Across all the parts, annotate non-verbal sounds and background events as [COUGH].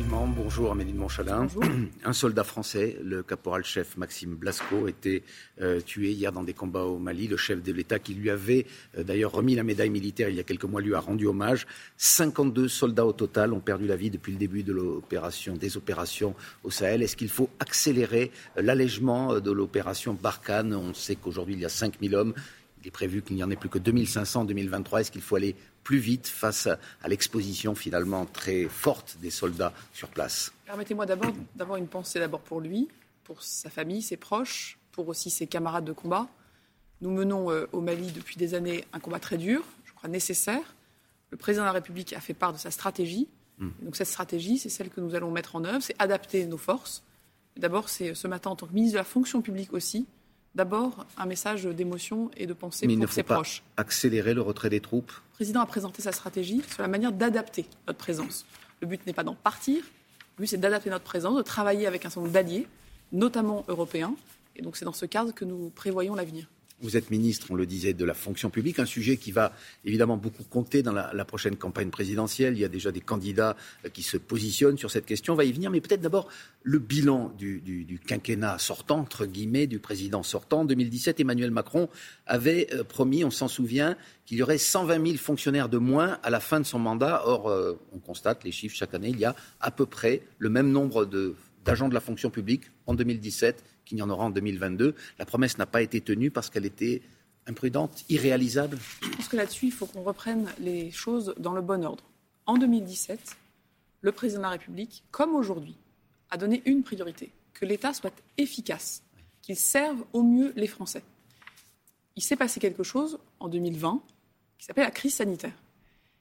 Effectivement, bonjour Amélie de Montchalin. Bonjour. [CLEARS THROAT] Un soldat français, le caporal-chef Maxime Blasco, était euh, tué hier dans des combats au Mali. Le chef de l'État qui lui avait euh, d'ailleurs remis la médaille militaire il y a quelques mois lui a rendu hommage. 52 soldats au total ont perdu la vie depuis le début de l'opération, des opérations au Sahel. Est-ce qu'il faut accélérer euh, l'allègement de l'opération Barkhane? On sait qu'aujourd'hui il y a 5000 hommes. Il est prévu qu'il n'y en ait plus que 2500 en 2023. Est-ce qu'il faut aller plus vite face à l'exposition finalement très forte des soldats sur place? Permettez-moi d'abord d'avoir une pensée d'abord pour lui, pour sa famille, ses proches, pour aussi ses camarades de combat. Nous menons euh, au Mali depuis des années un combat très dur, je crois nécessaire. Le président de la République a fait part de sa stratégie. Donc cette stratégie, c'est celle que nous allons mettre en œuvre, c'est adapter nos forces. D'abord, c'est ce matin en tant que ministre de la fonction publique aussi, d'abord un message d'émotion et de pensée Mais il pour ne faut ses pas proches. accélérer le retrait des troupes Le président a présenté sa stratégie sur la manière d'adapter notre présence. Le but n'est pas d'en partir, le but c'est d'adapter notre présence, de travailler avec un certain nombre d'alliés, notamment européens. Et donc c'est dans ce cadre que nous prévoyons l'avenir. Vous êtes ministre, on le disait, de la fonction publique, un sujet qui va évidemment beaucoup compter dans la, prochaine campagne présidentielle. Il y a déjà des candidats euh, qui se positionnent sur cette question. On va y venir, mais peut-être d'abord le bilan du, du- du quinquennat sortant, entre guillemets, du président sortant. En 2017, Emmanuel Macron avait euh, promis, on s'en souvient, qu'il y aurait 120 000 fonctionnaires de moins à la fin de son mandat. Or, euh, on constate les chiffres chaque année, il y a à peu près le même nombre de- d'agents de la fonction publique en 2017 qu'il y en aura en 2022. La promesse n'a pas été tenue parce qu'elle était imprudente, irréalisable. Je pense que là-dessus, il faut qu'on reprenne les choses dans le bon ordre. En 2017, le président de la République, comme aujourd'hui, a donné une priorité, que l'État soit efficace, qu'il serve au mieux les Français. Il s'est passé quelque chose en 2020 qui s'appelle la crise sanitaire.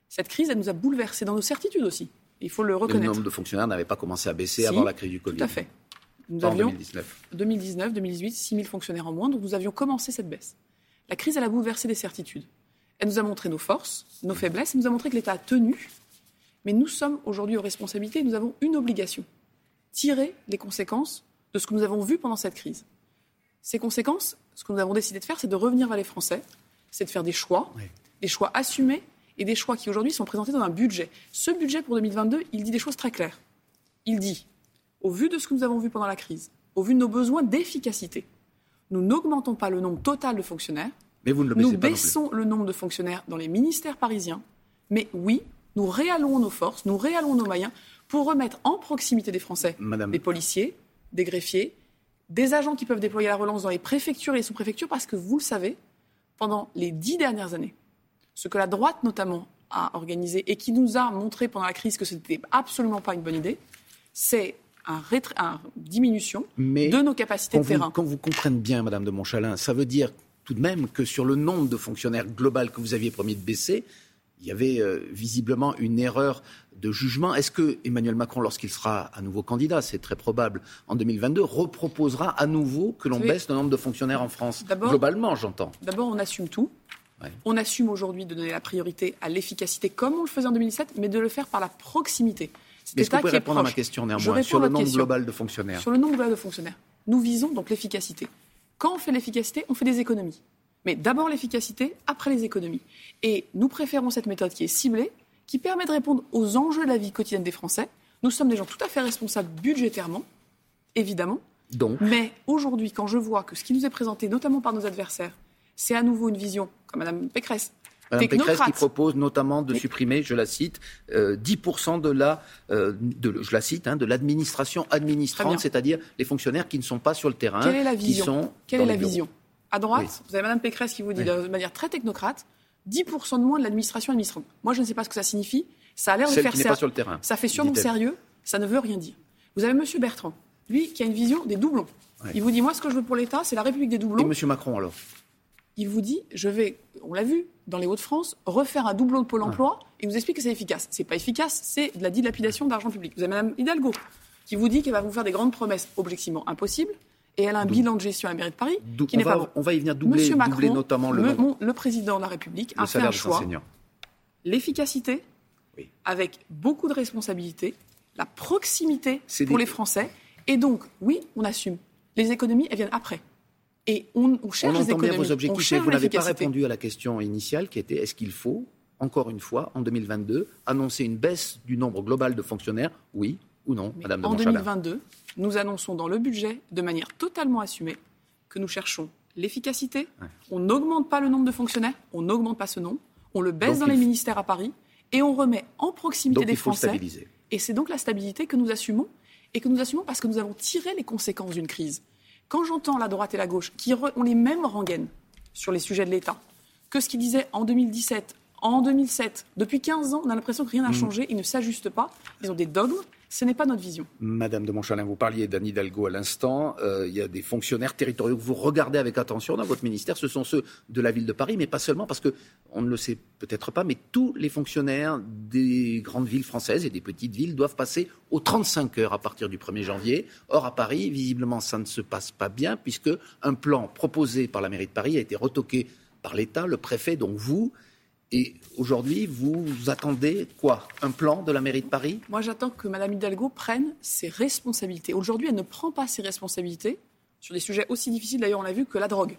Cette crise, elle nous a bouleversés dans nos certitudes aussi. Il faut le Le reconnaître. nombre de fonctionnaires n'avait pas commencé à baisser Si, avant la crise du Covid. Tout à fait. Nous en avions 2019. 2019, 2018, 6 000 fonctionnaires en moins, donc nous avions commencé cette baisse. La crise, elle a bouleversé des certitudes. Elle nous a montré nos forces, nos faiblesses, elle nous a montré que l'État a tenu. Mais nous sommes aujourd'hui aux responsabilités et nous avons une obligation tirer les conséquences de ce que nous avons vu pendant cette crise. Ces conséquences, ce que nous avons décidé de faire, c'est de revenir vers les Français, c'est de faire des choix, Oui. des choix assumés et des choix qui aujourd'hui sont présentés dans un budget. Ce budget pour 2022, il dit des choses très claires. Il dit, au vu de ce que nous avons vu pendant la crise, au vu de nos besoins d'efficacité, nous n'augmentons pas le nombre total de fonctionnaires, Mais vous ne le nous baissons le nombre de fonctionnaires dans les ministères parisiens, mais oui, nous réallons nos forces, nous réallons nos moyens pour remettre en proximité des Français Madame. des policiers, des greffiers, des agents qui peuvent déployer la relance dans les préfectures et les sous-préfectures, parce que vous le savez, pendant les dix dernières années, ce que la droite notamment a organisé et qui nous a montré pendant la crise que ce n'était absolument pas une bonne idée, c'est un rétr- un diminution Mais de nos capacités de terrain. vous, quand vous comprenez bien, Madame de Montchalin, ça veut dire tout de même que sur le nombre de fonctionnaires global que vous aviez promis de baisser, il y avait euh, visiblement une erreur de jugement. Est-ce que Emmanuel Macron, lorsqu'il sera à nouveau candidat, c'est très probable, en 2022, reproposera à nouveau que l'on baisse le nombre de fonctionnaires en France? Globalement, j'entends. D'abord, on assume tout. Ouais. On assume aujourd'hui de donner la priorité à l'efficacité comme on le faisait en 2017, mais de le faire par la proximité. Est-ce que l'État vous pouvez est répondre à ma question néanmoins sur le nombre question. global de fonctionnaires Sur le nombre global de fonctionnaires. Nous visons donc l'efficacité. Quand on fait l'efficacité, on fait des économies. Mais d'abord l'efficacité, après les économies. Et nous préférons cette méthode qui est ciblée, qui permet de répondre aux enjeux de la vie quotidienne des Français. Nous sommes des gens tout à fait responsables budgétairement, évidemment. Donc, Mais aujourd'hui, quand je vois que ce qui nous est présenté, notamment par nos adversaires, c'est à nouveau une vision, comme Mme Pécresse, Mme Pécresse qui propose notamment de supprimer, je la cite, euh, 10% de la, euh, de, je la cite, hein, de l'administration administrante, c'est-à-dire les fonctionnaires qui ne sont pas sur le terrain, Quelle est la qui vision sont Quelle est la vision À droite, Oui. vous avez Mme Pécresse qui vous dit Oui. de manière très technocrate 10% de moins de l'administration administrante. Moi, je ne sais pas ce que ça signifie. Ça a l'air de faire qui ser- pas sur le terrain. Ça fait sûrement sérieux. Ça ne veut rien dire. Vous avez M. Bertrand, lui, qui a une vision des doublons. Ouais. Il vous dit Moi, ce que je veux pour l'État, c'est la République des Et doublons. M. Macron alors? Il vous dit Je vais, on l'a vu, dans les Hauts-de-France, refaire un doublon de Pôle emploi et vous explique que c'est efficace. C'est pas efficace, c'est de la dilapidation d'argent public. Vous avez Mme Hidalgo qui vous dit qu'elle va vous faire des grandes promesses objectivement impossibles et elle a un bilan de gestion à la mairie de Paris qui n'est pas bon. on va y venir doubler, Monsieur Macron, doubler notamment le, mon- le président de la République a fait un choix, l'efficacité, Oui. avec beaucoup de responsabilités, la proximité pour des- les Français. Et donc, oui, on assume. Les économies, elles viennent après. Et on, on On cherche les entend bien économies. vos on objectifs, mais vous n'avez pas répondu à la question initiale qui était est-ce qu'il faut, encore une fois, en 2022, annoncer une baisse du nombre global de fonctionnaires? Oui ou non, Madame de En 2022, nous annonçons dans le budget, de manière totalement assumée, que nous cherchons l'efficacité. On n'augmente pas le nombre de fonctionnaires, on n'augmente pas ce nombre, on le baisse dans les ministères à Paris et on remet en proximité des Français. Et c'est donc la stabilité que nous assumons et que nous assumons parce que nous avons tiré les conséquences d'une crise. Quand j'entends la droite et la gauche qui ont les mêmes rengaines sur les sujets de l'État que ce qu'ils disaient en 2017, en 2007, depuis 15 ans, on a l'impression que rien n'a mm. changé, ils ne s'ajustent pas, ils ont des dogmes, ce n'est pas notre vision. Madame de Montchalin, vous parliez d'Anne Hidalgo à l'instant. Euh, il y a des fonctionnaires territoriaux que vous regardez avec attention dans votre ministère. Ce sont ceux de la ville de Paris, mais pas seulement, parce que on ne le sait peut-être pas, mais tous les fonctionnaires des grandes villes françaises et des petites villes doivent passer aux 35 heures à partir du 1er janvier. Or, à Paris, visiblement, ça ne se passe pas bien, puisque un plan proposé par la mairie de Paris a été retoqué par l'État, le préfet, donc vous, et aujourd'hui, vous attendez quoi? Un plan de la mairie de Paris? Moi, j'attends que Mme Hidalgo prenne ses responsabilités. Aujourd'hui, elle ne prend pas ses responsabilités sur des sujets aussi difficiles, d'ailleurs, on l'a vu, que la drogue.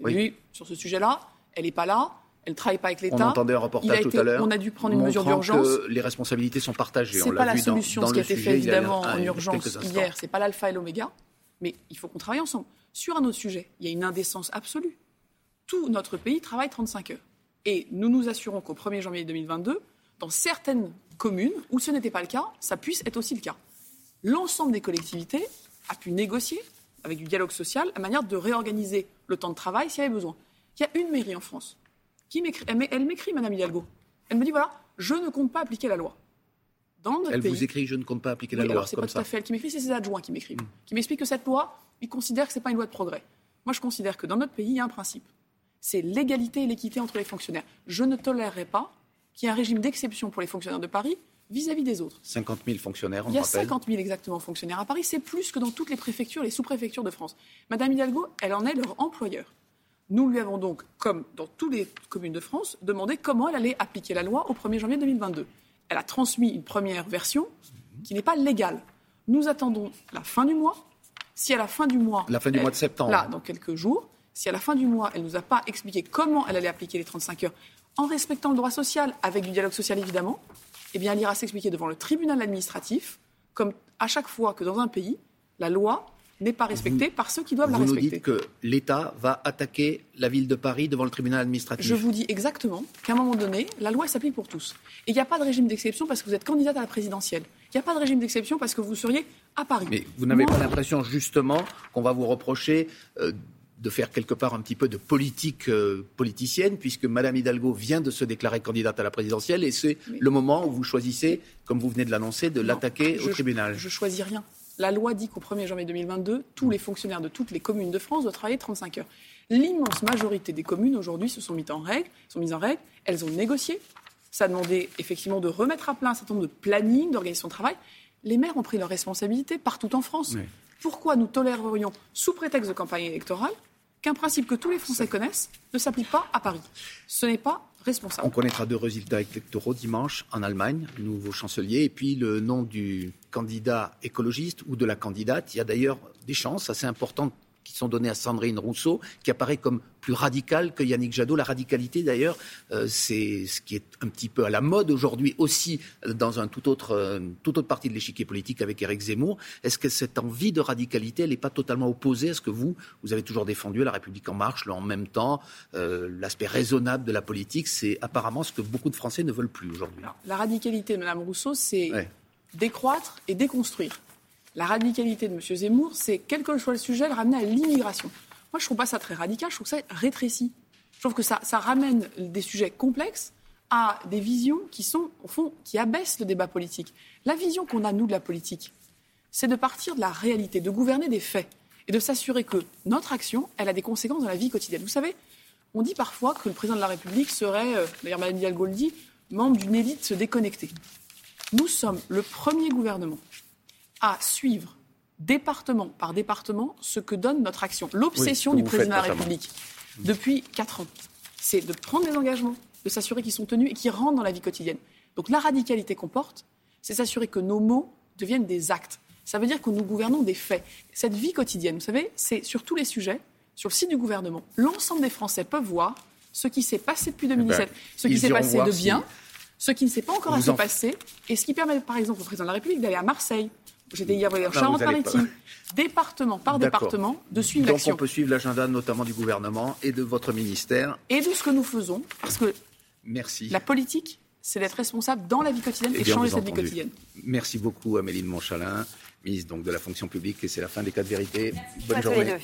Oui. sur ce sujet-là, elle n'est pas là. Elle ne travaille pas avec l'État. On entendait un reportage tout à l'heure. On a dû prendre une mesure d'urgence. Les responsabilités sont partagées. Ce n'est pas la solution, ce qui a été fait évidemment en urgence hier. Ce n'est pas l'alpha et l'oméga. Mais il faut qu'on travaille ensemble. Sur un autre sujet, il y a une indécence absolue. Tout notre pays travaille 35 heures. Et nous nous assurons qu'au 1er janvier 2022, dans certaines communes où ce n'était pas le cas, ça puisse être aussi le cas. L'ensemble des collectivités a pu négocier, avec du dialogue social, la manière de réorganiser le temps de travail s'il y avait besoin. Il y a une mairie en France qui m'écrit, elle m'écrit, Madame Hidalgo. Elle me dit voilà, je ne compte pas appliquer la loi. Dans notre elle vous écrit je ne compte pas appliquer la loi. Alors c'est pas tout à fait elle qui m'écrit, c'est ses adjoints qui m'écrivent, hmm. qui m'expliquent que cette loi, ils considèrent que ce n'est pas une loi de progrès. Moi, je considère que dans notre pays, il y a un principe c'est l'égalité et l'équité entre les fonctionnaires. Je ne tolérerai pas qu'il y ait un régime d'exception pour les fonctionnaires de Paris vis-à-vis des autres. 50 000 fonctionnaires, on Il y a 50 000 exactement fonctionnaires à Paris. C'est plus que dans toutes les préfectures, les sous-préfectures de France. Madame Hidalgo, elle en est leur employeur. Nous lui avons donc, comme dans toutes les communes de France, demandé comment elle allait appliquer la loi au 1er janvier 2022. Elle a transmis une première version qui n'est pas légale. Nous attendons la fin du mois. Si à la fin du mois. La fin du mois de septembre. Là, dans quelques jours, si à la fin du mois, elle ne nous a pas expliqué comment elle allait appliquer les 35 heures, en respectant le droit social, avec du dialogue social évidemment, eh bien, elle ira s'expliquer devant le tribunal administratif, comme à chaque fois que dans un pays, la loi n'est pas respectée par ceux qui doivent la respecter. Vous nous dites que l'État va attaquer la ville de Paris devant le tribunal administratif. Je vous dis exactement qu'à un moment donné, la loi s'applique pour tous. Et il n'y a pas de régime d'exception parce que vous êtes candidate à la présidentielle. Il n'y a pas de régime d'exception parce que vous seriez à Paris. Mais vous n'avez pas l'impression justement qu'on va vous reprocher euh, de faire quelque part un petit peu de politique euh, politicienne, puisque Madame Hidalgo vient de se déclarer candidate à la présidentielle, et c'est le moment où vous choisissez, comme vous venez de l'annoncer, de l'attaquer au tribunal. Je choisis rien. La loi dit qu'au 1er janvier 2022, tous les fonctionnaires de toutes les communes de France doivent travailler 35 heures. L'immense majorité des communes aujourd'hui se sont mises en règle, sont mises en règle, elles ont négocié. Ça a demandé effectivement de remettre à plat un certain nombre de plannings, d'organisation de travail. Les maires ont pris leurs responsabilités partout en France. Pourquoi nous tolérerions, sous prétexte de campagne électorale, qu'un principe que tous les Français connaissent ne s'applique pas à Paris. Ce n'est pas responsable. On connaîtra deux résultats électoraux dimanche en Allemagne, le nouveau chancelier, et puis le nom du candidat écologiste ou de la candidate. Il y a d'ailleurs des chances assez importantes qui sont données à Sandrine Rousseau, qui apparaît comme plus radicale que Yannick Jadot. La radicalité, d'ailleurs, euh, c'est ce qui est un petit peu à la mode aujourd'hui aussi dans un tout autre, euh, toute autre partie de l'échiquier politique avec Éric Zemmour. Est-ce que cette envie de radicalité, elle n'est pas totalement opposée à ce que vous, vous avez toujours défendu la République en marche, en même temps, euh, l'aspect raisonnable de la politique, c'est apparemment ce que beaucoup de Français ne veulent plus aujourd'hui? La radicalité Mme Rousseau, c'est décroître et déconstruire. La radicalité de M. Zemmour, c'est, quel que soit le sujet, le ramener à l'immigration. Moi, je ne trouve pas ça très radical, je trouve ça rétréci. Je trouve que ça, ramène des sujets complexes à des visions qui sont, au fond, qui abaissent le débat politique. La vision qu'on a, nous, de la politique, c'est de partir de la réalité, de gouverner des faits et de s'assurer que notre action, elle a des conséquences dans la vie quotidienne. Vous savez, on dit parfois que le président de la République serait, euh, d'ailleurs Mme Hidalgo le dit, membre d'une élite déconnectée. Nous sommes le premier gouvernement à suivre département par département ce que donne notre action. L'obsession du président de la République depuis quatre ans, c'est de prendre des engagements, de s'assurer qu'ils sont tenus et qu'ils rentrent dans la vie quotidienne. Donc la radicalité qu'on porte, c'est s'assurer que nos mots deviennent des actes. Ça veut dire que nous gouvernons des faits. Cette vie quotidienne, vous savez, c'est sur tous les sujets, sur le site du gouvernement. L'ensemble des Français peuvent voir ce qui s'est passé depuis 2017, eh ben, ce qui s'est passé de bien, ce qui ne s'est pas encore assez passé, et ce qui permet par exemple au président de la République d'aller à Marseille, j'étais hier en Charente-Maritime, département par département, de suivre l'action. Donc on peut suivre l'agenda notamment du gouvernement et de votre ministère. Et de ce que nous faisons, parce que Merci. la politique, c'est d'être responsable dans la vie quotidienne et, changer cette vie quotidienne. Merci beaucoup Amélie de Montchalin, ministre donc de la fonction publique, et c'est la fin des cas de vérité. Bonne journée.